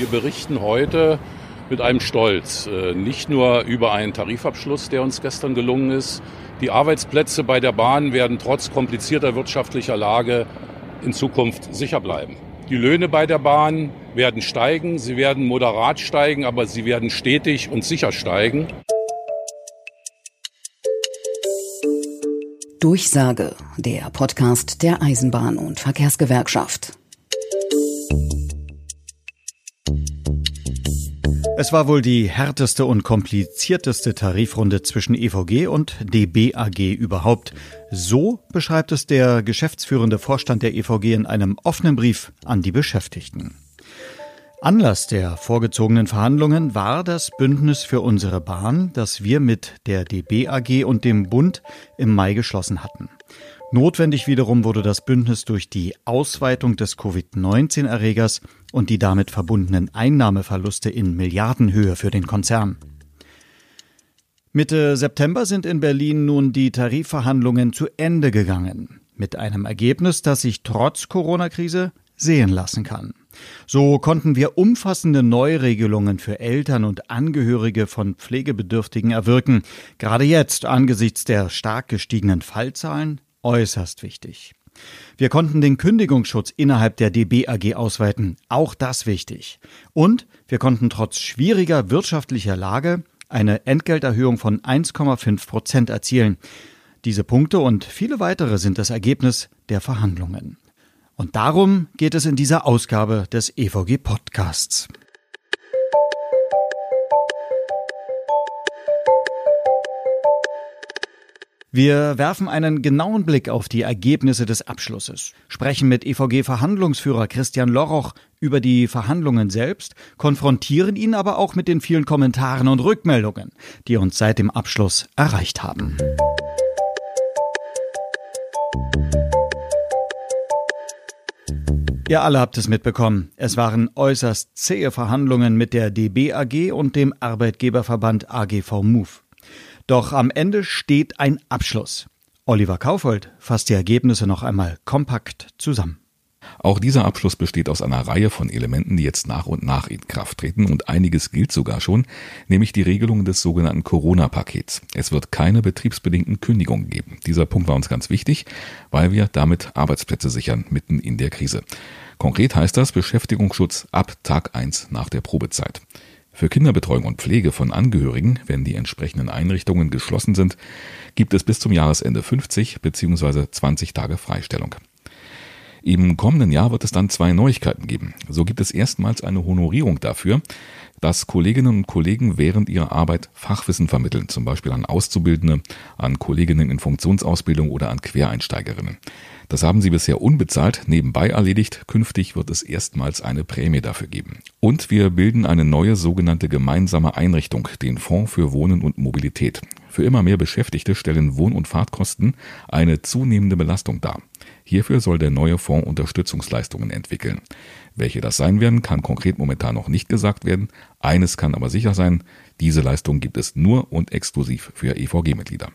Wir berichten heute mit einem Stolz, äh, nicht nur über einen Tarifabschluss, der uns gestern gelungen ist. Die Arbeitsplätze bei der Bahn werden trotz komplizierter wirtschaftlicher Lage in Zukunft sicher bleiben. Die Löhne bei der Bahn werden steigen, sie werden moderat steigen, aber sie werden stetig und sicher steigen. Durchsage, der Podcast der Eisenbahn- und Verkehrsgewerkschaft. Es war wohl die härteste und komplizierteste Tarifrunde zwischen EVG und DBAG überhaupt. So beschreibt es der geschäftsführende Vorstand der EVG in einem offenen Brief an die Beschäftigten. Anlass der vorgezogenen Verhandlungen war das Bündnis für unsere Bahn, das wir mit der DBAG und dem Bund im Mai geschlossen hatten. Notwendig wiederum wurde das Bündnis durch die Ausweitung des Covid-19-Erregers und die damit verbundenen Einnahmeverluste in Milliardenhöhe für den Konzern. Mitte September sind in Berlin nun die Tarifverhandlungen zu Ende gegangen, mit einem Ergebnis, das sich trotz Corona-Krise sehen lassen kann. So konnten wir umfassende Neuregelungen für Eltern und Angehörige von Pflegebedürftigen erwirken, gerade jetzt angesichts der stark gestiegenen Fallzahlen äußerst wichtig. Wir konnten den Kündigungsschutz innerhalb der DB ausweiten, auch das wichtig. Und wir konnten trotz schwieriger wirtschaftlicher Lage eine Entgelterhöhung von 1,5 Prozent erzielen. Diese Punkte und viele weitere sind das Ergebnis der Verhandlungen. Und darum geht es in dieser Ausgabe des EVG Podcasts. Wir werfen einen genauen Blick auf die Ergebnisse des Abschlusses, sprechen mit EVG-Verhandlungsführer Christian Loroch über die Verhandlungen selbst, konfrontieren ihn aber auch mit den vielen Kommentaren und Rückmeldungen, die uns seit dem Abschluss erreicht haben. Ihr alle habt es mitbekommen. Es waren äußerst zähe Verhandlungen mit der DB AG und dem Arbeitgeberverband AGV Move. Doch am Ende steht ein Abschluss. Oliver Kaufold fasst die Ergebnisse noch einmal kompakt zusammen. Auch dieser Abschluss besteht aus einer Reihe von Elementen, die jetzt nach und nach in Kraft treten und einiges gilt sogar schon, nämlich die Regelung des sogenannten Corona-Pakets. Es wird keine betriebsbedingten Kündigungen geben. Dieser Punkt war uns ganz wichtig, weil wir damit Arbeitsplätze sichern mitten in der Krise. Konkret heißt das Beschäftigungsschutz ab Tag 1 nach der Probezeit. Für Kinderbetreuung und Pflege von Angehörigen, wenn die entsprechenden Einrichtungen geschlossen sind, gibt es bis zum Jahresende 50 bzw. 20 Tage Freistellung. Im kommenden Jahr wird es dann zwei Neuigkeiten geben. So gibt es erstmals eine Honorierung dafür, dass Kolleginnen und Kollegen während ihrer Arbeit Fachwissen vermitteln, zum Beispiel an Auszubildende, an Kolleginnen in Funktionsausbildung oder an Quereinsteigerinnen. Das haben sie bisher unbezahlt nebenbei erledigt. Künftig wird es erstmals eine Prämie dafür geben. Und wir bilden eine neue sogenannte gemeinsame Einrichtung, den Fonds für Wohnen und Mobilität. Für immer mehr Beschäftigte stellen Wohn- und Fahrtkosten eine zunehmende Belastung dar. Hierfür soll der neue Fonds Unterstützungsleistungen entwickeln. Welche das sein werden, kann konkret momentan noch nicht gesagt werden. Eines kann aber sicher sein, diese Leistung gibt es nur und exklusiv für EVG-Mitglieder.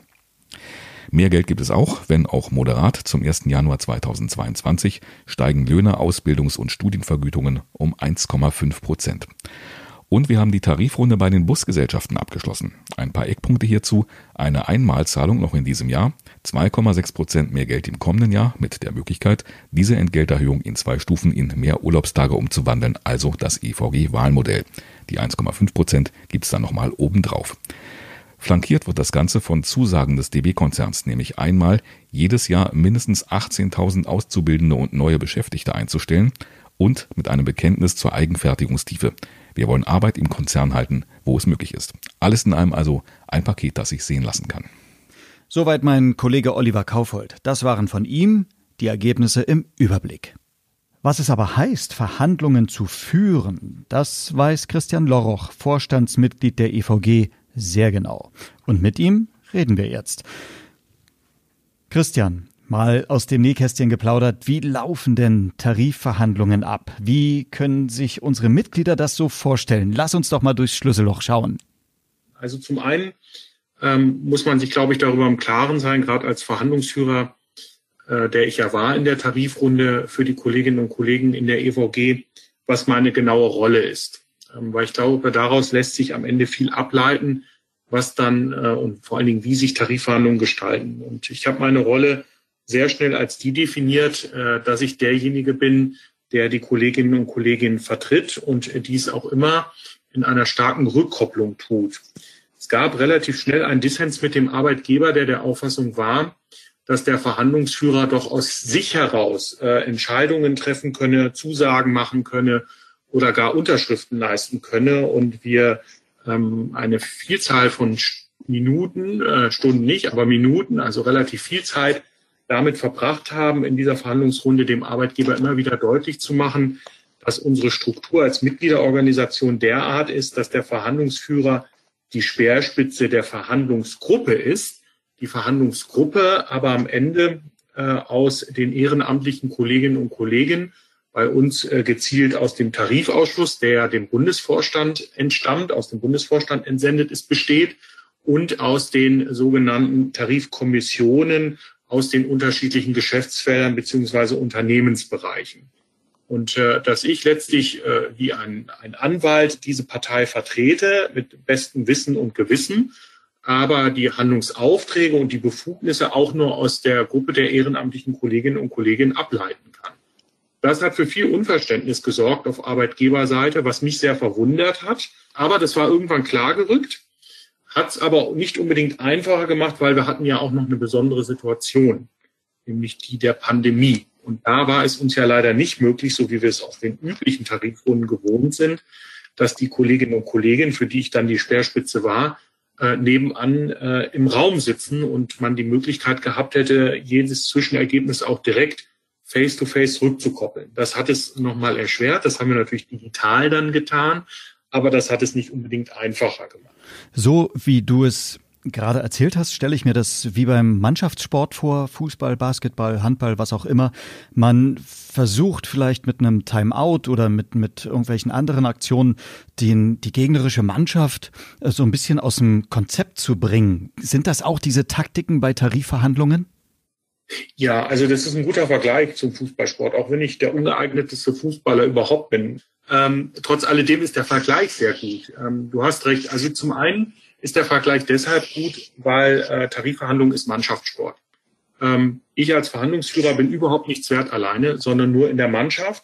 Mehr Geld gibt es auch, wenn auch moderat. Zum 1. Januar 2022 steigen Löhne, Ausbildungs- und Studienvergütungen um 1,5 Prozent. Und wir haben die Tarifrunde bei den Busgesellschaften abgeschlossen. Ein paar Eckpunkte hierzu. Eine Einmalzahlung noch in diesem Jahr, 2,6 Prozent mehr Geld im kommenden Jahr mit der Möglichkeit, diese Entgelterhöhung in zwei Stufen in mehr Urlaubstage umzuwandeln, also das EVG-Wahlmodell. Die 1,5 Prozent gibt es dann nochmal obendrauf. Flankiert wird das Ganze von Zusagen des DB-Konzerns, nämlich einmal jedes Jahr mindestens 18.000 Auszubildende und neue Beschäftigte einzustellen und mit einem Bekenntnis zur Eigenfertigungstiefe. Wir wollen Arbeit im Konzern halten, wo es möglich ist. Alles in einem also ein Paket, das sich sehen lassen kann. Soweit mein Kollege Oliver Kaufold. Das waren von ihm die Ergebnisse im Überblick. Was es aber heißt, Verhandlungen zu führen, das weiß Christian Loroch, Vorstandsmitglied der EVG, sehr genau. Und mit ihm reden wir jetzt. Christian, mal aus dem Nähkästchen geplaudert, wie laufen denn Tarifverhandlungen ab? Wie können sich unsere Mitglieder das so vorstellen? Lass uns doch mal durchs Schlüsselloch schauen. Also zum einen ähm, muss man sich, glaube ich, darüber im Klaren sein, gerade als Verhandlungsführer, äh, der ich ja war in der Tarifrunde für die Kolleginnen und Kollegen in der EVG, was meine genaue Rolle ist. Ähm, weil ich glaube, daraus lässt sich am Ende viel ableiten, was dann äh, und vor allen Dingen, wie sich Tarifverhandlungen gestalten. Und ich habe meine Rolle sehr schnell als die definiert, äh, dass ich derjenige bin, der die Kolleginnen und Kollegen vertritt und dies auch immer in einer starken Rückkopplung tut. Es gab relativ schnell einen Dissens mit dem Arbeitgeber, der der Auffassung war, dass der Verhandlungsführer doch aus sich heraus äh, Entscheidungen treffen könne, Zusagen machen könne oder gar Unterschriften leisten könne und wir ähm, eine Vielzahl von Minuten, äh, Stunden nicht, aber Minuten, also relativ viel Zeit damit verbracht haben, in dieser Verhandlungsrunde dem Arbeitgeber immer wieder deutlich zu machen, dass unsere Struktur als Mitgliederorganisation derart ist, dass der Verhandlungsführer die Speerspitze der Verhandlungsgruppe ist, die Verhandlungsgruppe aber am Ende äh, aus den ehrenamtlichen Kolleginnen und Kollegen bei uns äh, gezielt aus dem Tarifausschuss, der dem Bundesvorstand entstammt, aus dem Bundesvorstand entsendet ist, besteht und aus den sogenannten Tarifkommissionen aus den unterschiedlichen Geschäftsfeldern beziehungsweise Unternehmensbereichen. Und äh, dass ich letztlich äh, wie ein, ein Anwalt diese Partei vertrete mit bestem Wissen und Gewissen, aber die Handlungsaufträge und die Befugnisse auch nur aus der Gruppe der ehrenamtlichen Kolleginnen und Kollegen ableiten kann. Das hat für viel Unverständnis gesorgt auf Arbeitgeberseite, was mich sehr verwundert hat. Aber das war irgendwann klargerückt hat es aber nicht unbedingt einfacher gemacht, weil wir hatten ja auch noch eine besondere Situation, nämlich die der Pandemie. Und da war es uns ja leider nicht möglich, so wie wir es aus den üblichen Tarifrunden gewohnt sind, dass die Kolleginnen und Kollegen, für die ich dann die Speerspitze war, äh, nebenan äh, im Raum sitzen und man die Möglichkeit gehabt hätte, jedes Zwischenergebnis auch direkt face-to-face -face rückzukoppeln. Das hat es nochmal erschwert. Das haben wir natürlich digital dann getan, aber das hat es nicht unbedingt einfacher gemacht. So wie du es gerade erzählt hast, stelle ich mir das wie beim Mannschaftssport vor, Fußball, Basketball, Handball, was auch immer. Man versucht vielleicht mit einem Timeout oder mit, mit irgendwelchen anderen Aktionen den, die gegnerische Mannschaft äh, so ein bisschen aus dem Konzept zu bringen. Sind das auch diese Taktiken bei Tarifverhandlungen? Ja, also das ist ein guter Vergleich zum Fußballsport, auch wenn ich der ungeeigneteste Fußballer überhaupt bin. Ähm, trotz alledem ist der Vergleich sehr gut. Ähm, du hast recht. Also zum einen ist der Vergleich deshalb gut, weil äh, Tarifverhandlung ist Mannschaftssport. Ähm, ich als Verhandlungsführer bin überhaupt nichts wert alleine, sondern nur in der Mannschaft.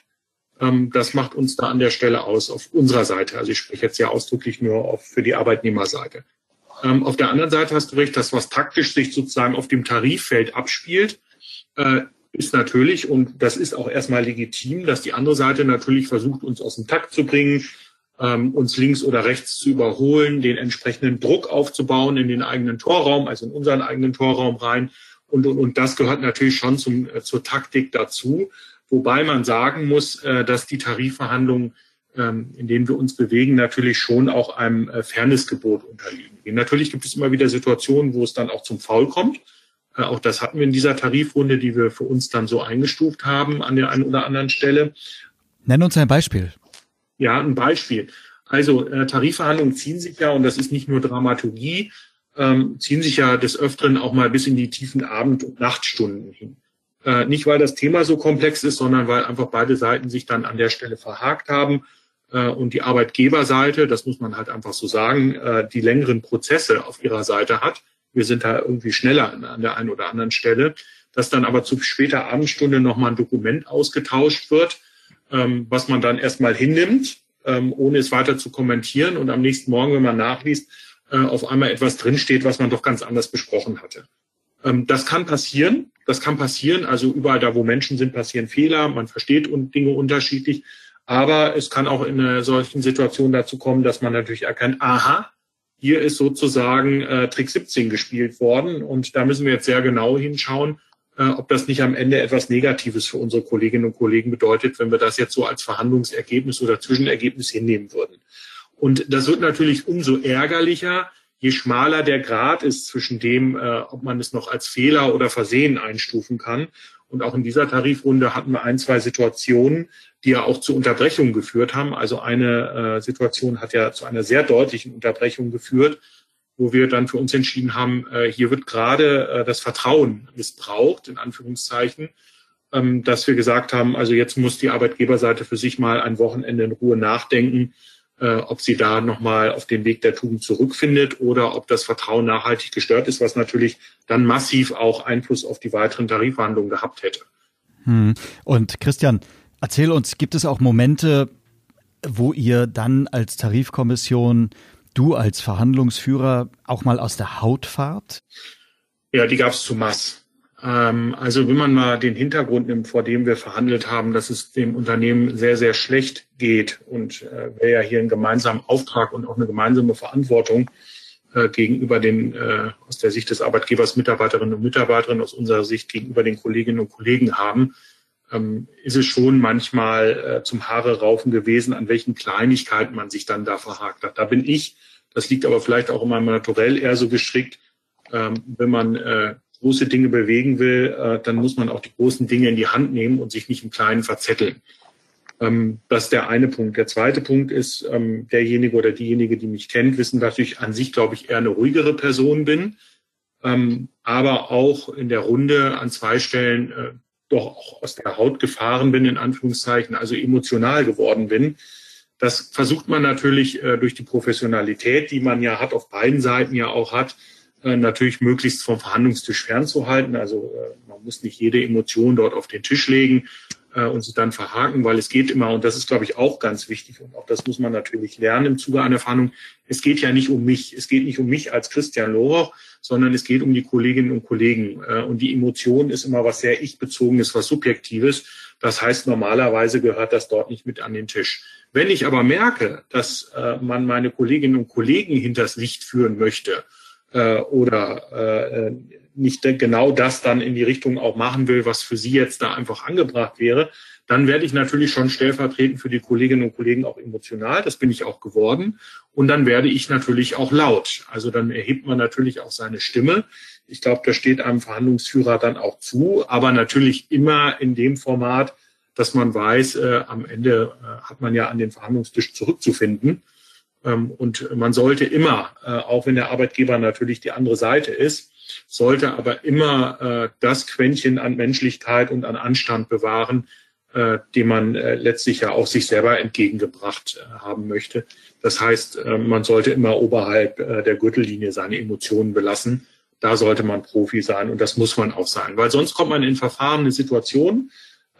Ähm, das macht uns da an der Stelle aus auf unserer Seite. Also ich spreche jetzt ja ausdrücklich nur auf, für die Arbeitnehmerseite. Ähm, auf der anderen Seite hast du recht, dass was taktisch sich sozusagen auf dem Tariffeld abspielt, äh, ist natürlich, und das ist auch erstmal legitim, dass die andere Seite natürlich versucht, uns aus dem Takt zu bringen, ähm, uns links oder rechts zu überholen, den entsprechenden Druck aufzubauen in den eigenen Torraum, also in unseren eigenen Torraum rein. Und, und, und das gehört natürlich schon zum, äh, zur Taktik dazu. Wobei man sagen muss, äh, dass die Tarifverhandlungen, ähm, in denen wir uns bewegen, natürlich schon auch einem äh, Fairnessgebot unterliegen. Natürlich gibt es immer wieder Situationen, wo es dann auch zum Foul kommt. Äh, auch das hatten wir in dieser Tarifrunde, die wir für uns dann so eingestuft haben an der einen oder anderen Stelle. Nenn uns ein Beispiel. Ja, ein Beispiel. Also äh, Tarifverhandlungen ziehen sich ja, und das ist nicht nur Dramaturgie, ähm, ziehen sich ja des Öfteren auch mal bis in die tiefen Abend- und Nachtstunden hin. Äh, nicht, weil das Thema so komplex ist, sondern weil einfach beide Seiten sich dann an der Stelle verhakt haben äh, und die Arbeitgeberseite, das muss man halt einfach so sagen, äh, die längeren Prozesse auf ihrer Seite hat wir sind da irgendwie schneller an der einen oder anderen Stelle, dass dann aber zu später Abendstunde nochmal ein Dokument ausgetauscht wird, ähm, was man dann erstmal hinnimmt, ähm, ohne es weiter zu kommentieren und am nächsten Morgen, wenn man nachliest, äh, auf einmal etwas drinsteht, was man doch ganz anders besprochen hatte. Ähm, das kann passieren. Das kann passieren. Also überall da, wo Menschen sind, passieren Fehler. Man versteht Dinge unterschiedlich. Aber es kann auch in einer solchen Situation dazu kommen, dass man natürlich erkennt, aha, hier ist sozusagen äh, Trick 17 gespielt worden und da müssen wir jetzt sehr genau hinschauen, äh, ob das nicht am Ende etwas Negatives für unsere Kolleginnen und Kollegen bedeutet, wenn wir das jetzt so als Verhandlungsergebnis oder Zwischenergebnis hinnehmen würden. Und das wird natürlich umso ärgerlicher, je schmaler der Grad ist zwischen dem, äh, ob man es noch als Fehler oder Versehen einstufen kann. Und auch in dieser Tarifrunde hatten wir ein, zwei Situationen, die ja auch zu Unterbrechungen geführt haben. Also eine äh, Situation hat ja zu einer sehr deutlichen Unterbrechung geführt, wo wir dann für uns entschieden haben, äh, hier wird gerade äh, das Vertrauen missbraucht, in Anführungszeichen. ähm, dass wir gesagt haben, also jetzt muss die Arbeitgeberseite für sich mal ein Wochenende in Ruhe nachdenken, äh, ob sie da nochmal auf den Weg der Tugend zurückfindet oder ob das Vertrauen nachhaltig gestört ist, was natürlich dann massiv auch Einfluss auf die weiteren Tarifverhandlungen gehabt hätte. Hm. Und Christian, erzähl uns, gibt es auch Momente, wo ihr dann als Tarifkommission, du als Verhandlungsführer auch mal aus der Haut fahrt? Ja, die gab es zu Mass. Ähm, also wenn man mal den Hintergrund nimmt, vor dem wir verhandelt haben, dass es dem Unternehmen sehr, sehr schlecht geht und äh, wir ja hier einen gemeinsamen Auftrag und auch eine gemeinsame Verantwortung äh, gegenüber den, äh, aus der Sicht des Arbeitgebers, Mitarbeiterinnen und Mitarbeiterinnen, aus unserer Sicht gegenüber den Kolleginnen und Kollegen haben, ähm, ist es schon manchmal äh, zum Haare raufen gewesen, an welchen Kleinigkeiten man sich dann da verhakt hat. Da bin ich, das liegt aber vielleicht auch in meinem Naturell eher so gestrickt, ähm, wenn man große Dinge bewegen will, äh, dann muss man auch die großen Dinge in die Hand nehmen und sich nicht im Kleinen verzetteln. Ähm, das ist der eine Punkt. Der zweite Punkt ist, ähm, derjenige oder diejenige, die mich kennt, wissen, dass ich an sich, glaube ich, eher eine ruhigere Person bin, ähm, aber auch in der Runde an zwei Stellen äh, doch auch aus der Haut gefahren bin, in Anführungszeichen, also emotional geworden bin. Das versucht man natürlich äh, durch die Professionalität, die man ja hat, auf beiden Seiten ja auch hat, äh, natürlich möglichst vom Verhandlungstisch fernzuhalten. Also äh, man muss nicht jede Emotion dort auf den Tisch legen äh, und sie dann verhaken, weil es geht immer, und das ist, glaube ich, auch ganz wichtig, und auch das muss man natürlich lernen im Zuge einer Verhandlung, es geht ja nicht um mich, es geht nicht um mich als Christian Loroch, sondern es geht um die Kolleginnen und Kollegen. Und die Emotion ist immer was sehr ich-bezogenes, was Subjektives. Das heißt, normalerweise gehört das dort nicht mit an den Tisch. Wenn ich aber merke, dass man meine Kolleginnen und Kollegen hinters Licht führen möchte, äh, oder äh, nicht genau das dann in die Richtung auch machen will, was für Sie jetzt da einfach angebracht wäre, dann werde ich natürlich schon stellvertretend für die Kolleginnen und Kollegen auch emotional. Das bin ich auch geworden. Und dann werde ich natürlich auch laut. Also dann erhebt man natürlich auch seine Stimme. Ich glaube, das steht einem Verhandlungsführer dann auch zu, aber natürlich immer in dem Format, dass man weiß, äh, am Ende äh, hat man ja an den Verhandlungstisch zurückzufinden. Ähm, und man sollte immer, äh, auch wenn der Arbeitgeber natürlich die andere Seite ist, sollte aber immer äh, das Quäntchen an Menschlichkeit und an Anstand bewahren, äh, den man letztlich ja auch sich selber entgegengebracht haben möchte. Das heißt, man sollte immer oberhalb der Gürtellinie seine Emotionen belassen. Da sollte man Profi sein und das muss man auch sein, weil sonst kommt man in verfahrene Situationen,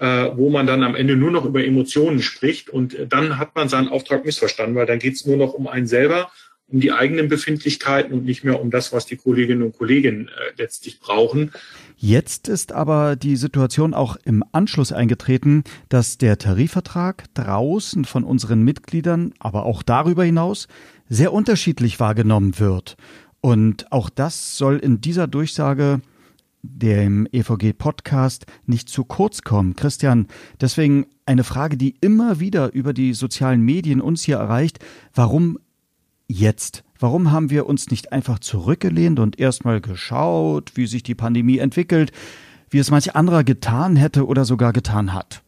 wo man dann am Ende nur noch über Emotionen spricht und dann hat man seinen Auftrag missverstanden, weil dann geht es nur noch um einen selber, um die eigenen Befindlichkeiten und nicht mehr um das, was die Kolleginnen und Kollegen äh, letztlich brauchen. Jetzt ist aber die Situation auch im Anschluss eingetreten, dass der Tarifvertrag draußen von unseren Mitgliedern, aber auch darüber hinaus, sehr unterschiedlich wahrgenommen wird. Und auch das soll in dieser Durchsage dem EVG-Podcast nicht zu kurz kommen. Christian, deswegen eine Frage, die immer wieder über die sozialen Medien uns hier erreicht. Warum jetzt? Warum haben wir uns nicht einfach zurückgelehnt und erstmal geschaut, wie sich die Pandemie entwickelt, wie es manch anderer getan hätte oder sogar getan hat?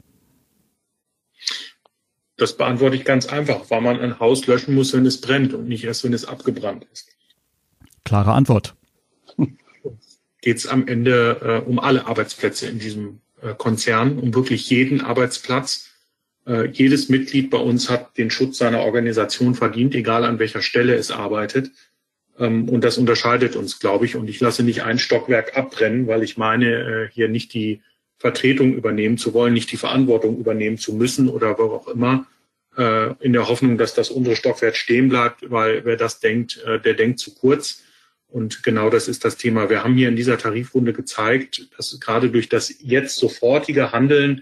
Das beantworte ich ganz einfach, weil man ein Haus löschen muss, wenn es brennt und nicht erst, wenn es abgebrannt ist. Klare Antwort geht es am Ende äh, um alle Arbeitsplätze in diesem äh, Konzern, um wirklich jeden Arbeitsplatz. Äh, jedes Mitglied bei uns hat den Schutz seiner Organisation verdient, egal an welcher Stelle es arbeitet. Ähm, und das unterscheidet uns, glaube ich. Und ich lasse nicht ein Stockwerk abbrennen, weil ich meine, äh, hier nicht die Vertretung übernehmen zu wollen, nicht die Verantwortung übernehmen zu müssen oder wo auch immer, äh, in der Hoffnung, dass das unsere Stockwerk stehen bleibt, weil wer das denkt, äh, der denkt zu kurz. Und genau das ist das Thema. Wir haben hier in dieser Tarifrunde gezeigt, dass gerade durch das jetzt sofortige Handeln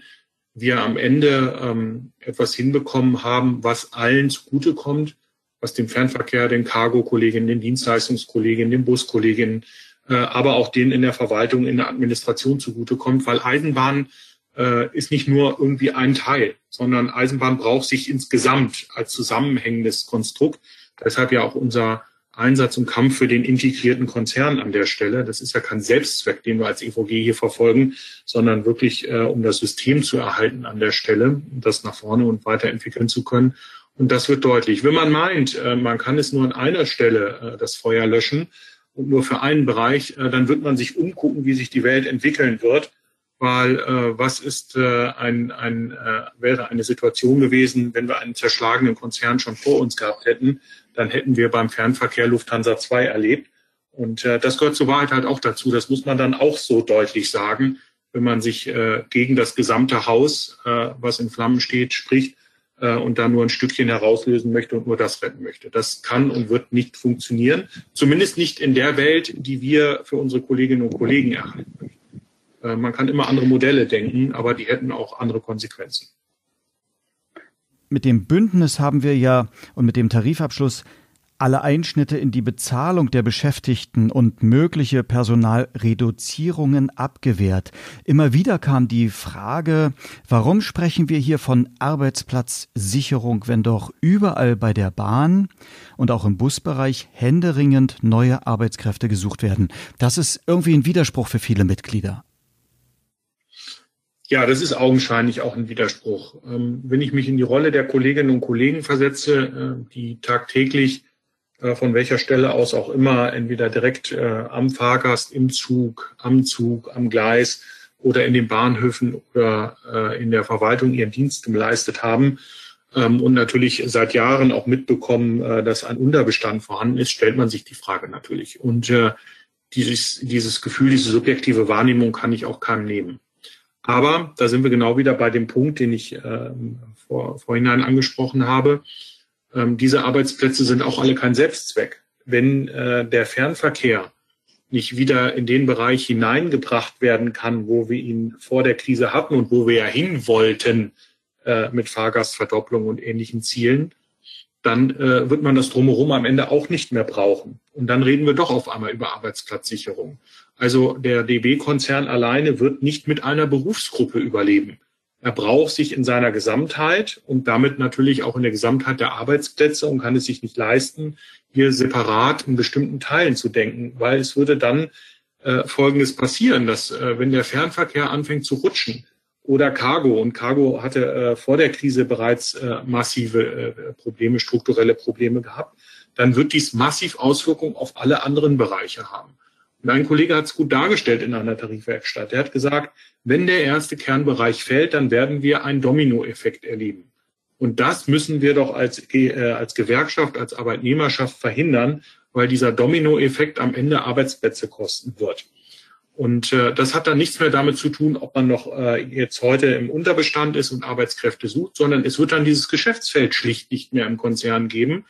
wir am Ende ähm, etwas hinbekommen haben, was allen zugutekommt, was dem Fernverkehr, den Cargo-Kolleginnen, den Dienstleistungskolleginnen, den Buskolleginnen, äh, aber auch denen in der Verwaltung, in der Administration zugutekommt, weil Eisenbahn äh, ist nicht nur irgendwie ein Teil, sondern Eisenbahn braucht sich insgesamt als zusammenhängendes Konstrukt. Deshalb ja auch unser Einsatz und Kampf für den integrierten Konzern an der Stelle. Das ist ja kein Selbstzweck, den wir als EVG hier verfolgen, sondern wirklich, äh, um das System zu erhalten an der Stelle, das nach vorne und weiterentwickeln zu können. Und das wird deutlich. Wenn man meint, äh, man kann es nur an einer Stelle äh, das Feuer löschen und nur für einen Bereich, äh, dann wird man sich umgucken, wie sich die Welt entwickeln wird, weil äh, was ist äh, ein, ein äh, wäre eine Situation gewesen, wenn wir einen zerschlagenen Konzern schon vor uns gehabt hätten, dann hätten wir beim Fernverkehr Lufthansa 2 erlebt. Und äh, das gehört zur Wahrheit halt auch dazu. Das muss man dann auch so deutlich sagen, wenn man sich äh, gegen das gesamte Haus, äh, was in Flammen steht, spricht äh, und da nur ein Stückchen herauslösen möchte und nur das retten möchte. Das kann und wird nicht funktionieren. Zumindest nicht in der Welt, die wir für unsere Kolleginnen und Kollegen erhalten möchten. Äh, man kann immer andere Modelle denken, aber die hätten auch andere Konsequenzen. Mit dem Bündnis haben wir ja und mit dem Tarifabschluss alle Einschnitte in die Bezahlung der Beschäftigten und mögliche Personalreduzierungen abgewehrt. Immer wieder kam die Frage, warum sprechen wir hier von Arbeitsplatzsicherung, wenn doch überall bei der Bahn und auch im Busbereich händeringend neue Arbeitskräfte gesucht werden. Das ist irgendwie ein Widerspruch für viele Mitglieder. Ja, das ist augenscheinlich auch ein Widerspruch. Ähm, wenn ich mich in die Rolle der Kolleginnen und Kollegen versetze, äh, die tagtäglich äh, von welcher Stelle aus auch immer, entweder direkt äh, am Fahrgast, im Zug, am Zug, am Gleis oder in den Bahnhöfen oder in der Verwaltung ihren Dienst geleistet haben ähm, und natürlich seit Jahren auch mitbekommen, dass ein Unterbestand vorhanden ist, stellt man sich die Frage natürlich. Und dieses, dieses Gefühl, diese subjektive Wahrnehmung kann ich auch keinem nehmen. Aber da sind wir genau wieder bei dem Punkt, den ich ähm, vor, vorhinein angesprochen habe. Ähm, diese Arbeitsplätze sind auch alle kein Selbstzweck. Wenn äh, der Fernverkehr nicht wieder in den Bereich hineingebracht werden kann, wo wir ihn vor der Krise hatten und wo wir ja hin wollten äh, mit Fahrgastverdopplung und ähnlichen Zielen, dann äh, wird man das drumherum am Ende auch nicht mehr brauchen. Und dann reden wir doch auf einmal über Arbeitsplatzsicherung. Also der DB-Konzern alleine wird nicht mit einer Berufsgruppe überleben. Er braucht sich in seiner Gesamtheit und damit natürlich auch in der Gesamtheit der Arbeitsplätze und kann es sich nicht leisten, hier separat in bestimmten Teilen zu denken, weil es würde dann äh, Folgendes passieren, dass äh, wenn der Fernverkehr anfängt zu rutschen oder Cargo, und Cargo hatte äh, vor der Krise bereits äh, massive äh, Probleme, strukturelle Probleme gehabt, dann wird dies massiv Auswirkungen auf alle anderen Bereiche haben. Und ein Kollege hat es gut dargestellt in einer Tarifwerkstatt. Er hat gesagt, wenn der erste Kernbereich fällt, dann werden wir einen Dominoeffekt erleben. Und das müssen wir doch als, äh, als Gewerkschaft, als Arbeitnehmerschaft verhindern, weil dieser Dominoeffekt am Ende Arbeitsplätze kosten wird. Und äh, das hat dann nichts mehr damit zu tun, ob man noch äh, jetzt heute im Unterbestand ist und Arbeitskräfte sucht, sondern es wird dann dieses Geschäftsfeld schlicht nicht mehr im Konzern geben.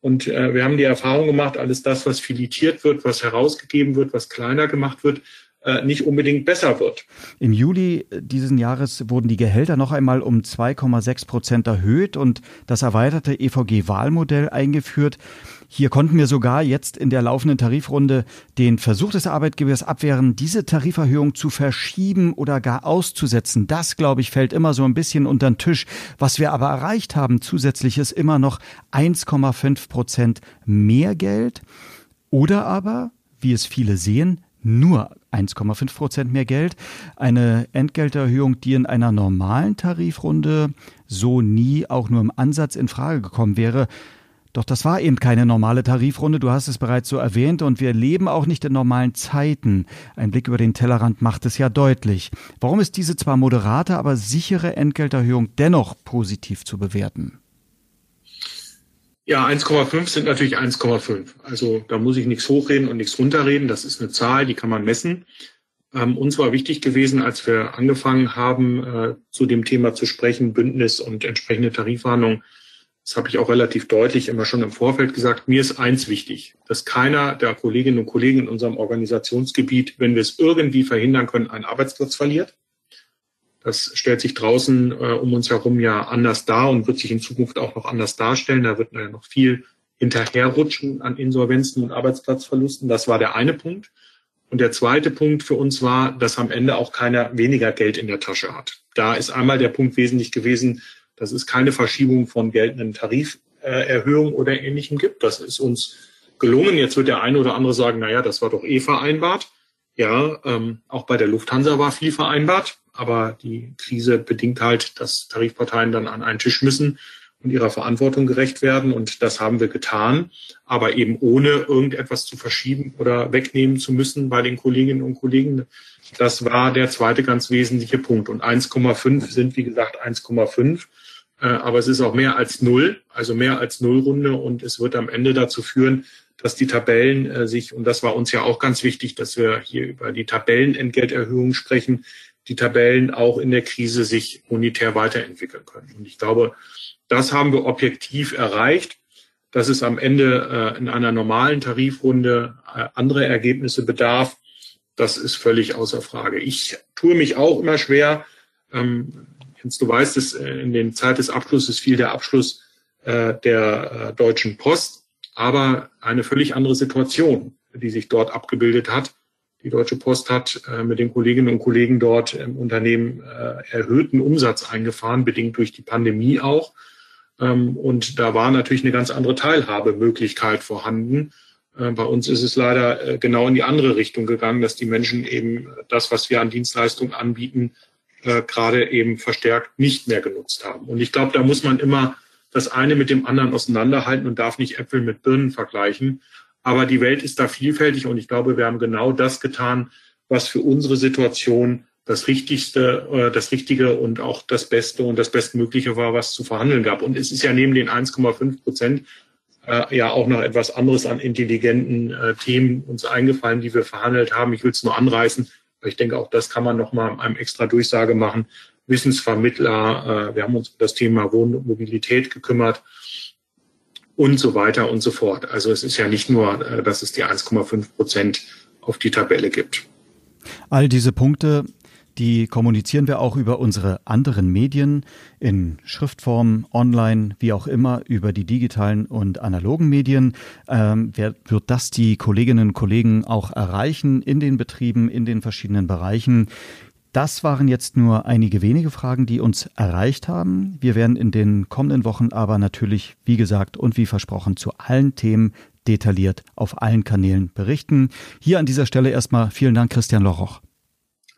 Und äh, wir haben die Erfahrung gemacht, alles das, was filetiert wird, was herausgegeben wird, was kleiner gemacht wird, äh, nicht unbedingt besser wird. Im Juli diesen Jahres wurden die Gehälter noch einmal um 2,6 Prozent erhöht und das erweiterte EVG-Wahlmodell eingeführt. Hier konnten wir sogar jetzt in der laufenden Tarifrunde den Versuch des Arbeitgebers abwehren, diese Tariferhöhung zu verschieben oder gar auszusetzen. Das, glaube ich, fällt immer so ein bisschen unter den Tisch. Was wir aber erreicht haben zusätzlich ist immer noch 1,5 Prozent mehr Geld oder aber, wie es viele sehen, nur 1,5 Prozent mehr Geld. Eine Entgelterhöhung, die in einer normalen Tarifrunde so nie auch nur im Ansatz in Frage gekommen wäre. Doch das war eben keine normale Tarifrunde, du hast es bereits so erwähnt, und wir leben auch nicht in normalen Zeiten. Ein Blick über den Tellerrand macht es ja deutlich. Warum ist diese zwar moderate, aber sichere Entgelterhöhung dennoch positiv zu bewerten? Ja, 1,5 sind natürlich 1,5. Also da muss ich nichts hochreden und nichts runterreden. Das ist eine Zahl, die kann man messen. Ähm, uns war wichtig gewesen, als wir angefangen haben, äh, zu dem Thema zu sprechen, Bündnis und entsprechende Tarifverhandlungen, das habe ich auch relativ deutlich immer schon im Vorfeld gesagt, mir ist eins wichtig, dass keiner der Kolleginnen und Kollegen in unserem Organisationsgebiet, wenn wir es irgendwie verhindern können, einen Arbeitsplatz verliert. Das stellt sich draußen äh, um uns herum ja anders dar und wird sich in Zukunft auch noch anders darstellen. Da wird ja noch viel hinterherrutschen an Insolvenzen und Arbeitsplatzverlusten. Das war der eine Punkt. Und der zweite Punkt für uns war, dass am Ende auch keiner weniger Geld in der Tasche hat. Da ist einmal der Punkt wesentlich gewesen, dass es keine Verschiebung von geltenden Tariferhöhungen oder Ähnlichem gibt. Das ist uns gelungen. Jetzt wird der eine oder andere sagen, na ja, das war doch eh vereinbart. Ja, ähm, auch bei der Lufthansa war viel vereinbart, aber die Krise bedingt halt, dass Tarifparteien dann an einen Tisch müssen und ihrer Verantwortung gerecht werden. Und das haben wir getan, aber eben ohne irgendetwas zu verschieben oder wegnehmen zu müssen bei den Kolleginnen und Kollegen. Das war der zweite ganz wesentliche Punkt. Und 1,5 sind, wie gesagt, 1,5. Äh, aber es ist auch mehr als null, also mehr als Nullrunde. Und es wird am Ende dazu führen, dass die Tabellen äh, sich, und das war uns ja auch ganz wichtig, dass wir hier über die Tabellenentgelterhöhung sprechen, die Tabellen auch in der Krise sich monetär weiterentwickeln können. Und ich glaube, das haben wir objektiv erreicht. Dass es am Ende äh, in einer normalen Tarifrunde andere Ergebnisse bedarf, das ist völlig außer Frage. Ich tue mich auch immer schwer. Jens, du weißt es, äh, in den Zeit des Abschlusses fiel der Abschluss äh, der äh, Deutschen Post, aber eine völlig andere Situation, die sich dort abgebildet hat. Die Deutsche Post hat äh, mit den Kolleginnen und Kollegen dort im Unternehmen äh, erhöhten Umsatz eingefahren, bedingt durch die Pandemie auch. Ähm, und da war natürlich eine ganz andere Teilhabemöglichkeit vorhanden. Äh, bei uns ist es leider äh, genau in die andere Richtung gegangen, dass die Menschen eben das, was wir an Dienstleistungen anbieten, äh, gerade eben verstärkt nicht mehr genutzt haben. Und ich glaube, da muss man immer das eine mit dem anderen auseinanderhalten und darf nicht Äpfel mit Birnen vergleichen. Aber die Welt ist da vielfältig und ich glaube, wir haben genau das getan, was für unsere Situation das Richtigste, äh, das Richtige und auch das Beste und das Bestmögliche war, was zu verhandeln gab. Und es ist ja neben den 1,5 Prozent äh, ja auch noch etwas anderes an intelligenten äh, Themen uns eingefallen, die wir verhandelt haben. Ich will es nur anreißen, ich denke, auch das kann man noch mal einem extra Durchsage machen. Wissensvermittler, äh, wir haben uns um das Thema Wohnmobilität gekümmert und so weiter und so fort. Also es ist ja nicht nur, äh, dass es die 1,5 Prozent auf die Tabelle gibt. All diese Punkte die kommunizieren wir auch über unsere anderen Medien in Schriftform, online, wie auch immer, über die digitalen und analogen Medien. Ähm, wer, wird das die Kolleginnen und Kollegen auch erreichen in den Betrieben, in den verschiedenen Bereichen? Das waren jetzt nur einige wenige Fragen, die uns erreicht haben. Wir werden in den kommenden Wochen aber natürlich, wie gesagt und wie versprochen, zu allen Themen detailliert auf allen Kanälen berichten. Hier an dieser Stelle erstmal vielen Dank, Christian Lochoch.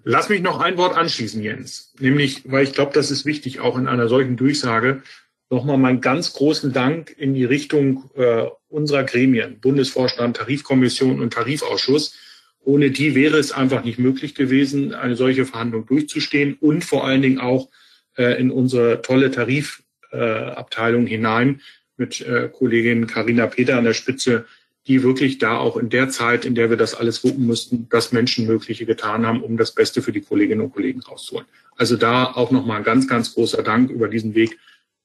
Lass mich noch ein Wort anschließen, Jens. Nämlich, weil ich glaube, das ist wichtig, auch in einer solchen Durchsage, nochmal meinen ganz großen Dank in die Richtung äh, unserer Gremien, Bundesvorstand, Tarifkommission und Tarifausschuss. Ohne die wäre es einfach nicht möglich gewesen, eine solche Verhandlung durchzustehen und vor allen Dingen auch äh, in unsere tolle Tarifabteilung äh, hinein mit äh, Kollegin Karina Peter an der Spitze, die wirklich da auch in der Zeit, in der wir das alles wuppen mussten, das Menschenmögliche getan haben, um das Beste für die Kolleginnen und Kollegen rauszuholen. Also da auch nochmal ein ganz, ganz großer Dank über diesen Weg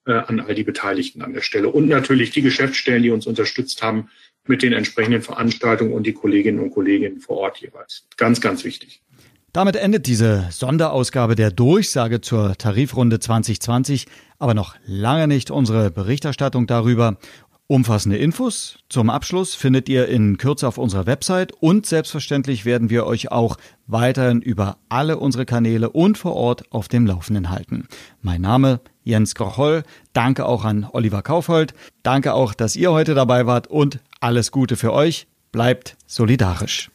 äh, an all die Beteiligten an der Stelle. Und natürlich die Geschäftsstellen, die uns unterstützt haben mit den entsprechenden Veranstaltungen und die Kolleginnen und Kollegen vor Ort jeweils. Ganz, ganz wichtig. Damit endet diese Sonderausgabe der Durchsage zur Tarifrunde 2020, aber noch lange nicht unsere Berichterstattung darüber. Umfassende Infos zum Abschluss findet ihr in Kürze auf unserer Website und selbstverständlich werden wir euch auch weiterhin über alle unsere Kanäle und vor Ort auf dem Laufenden halten. Mein Name Jens Grocholl. Danke auch an Oliver Kaufhold. Danke auch, dass ihr heute dabei wart und alles Gute für euch. Bleibt solidarisch.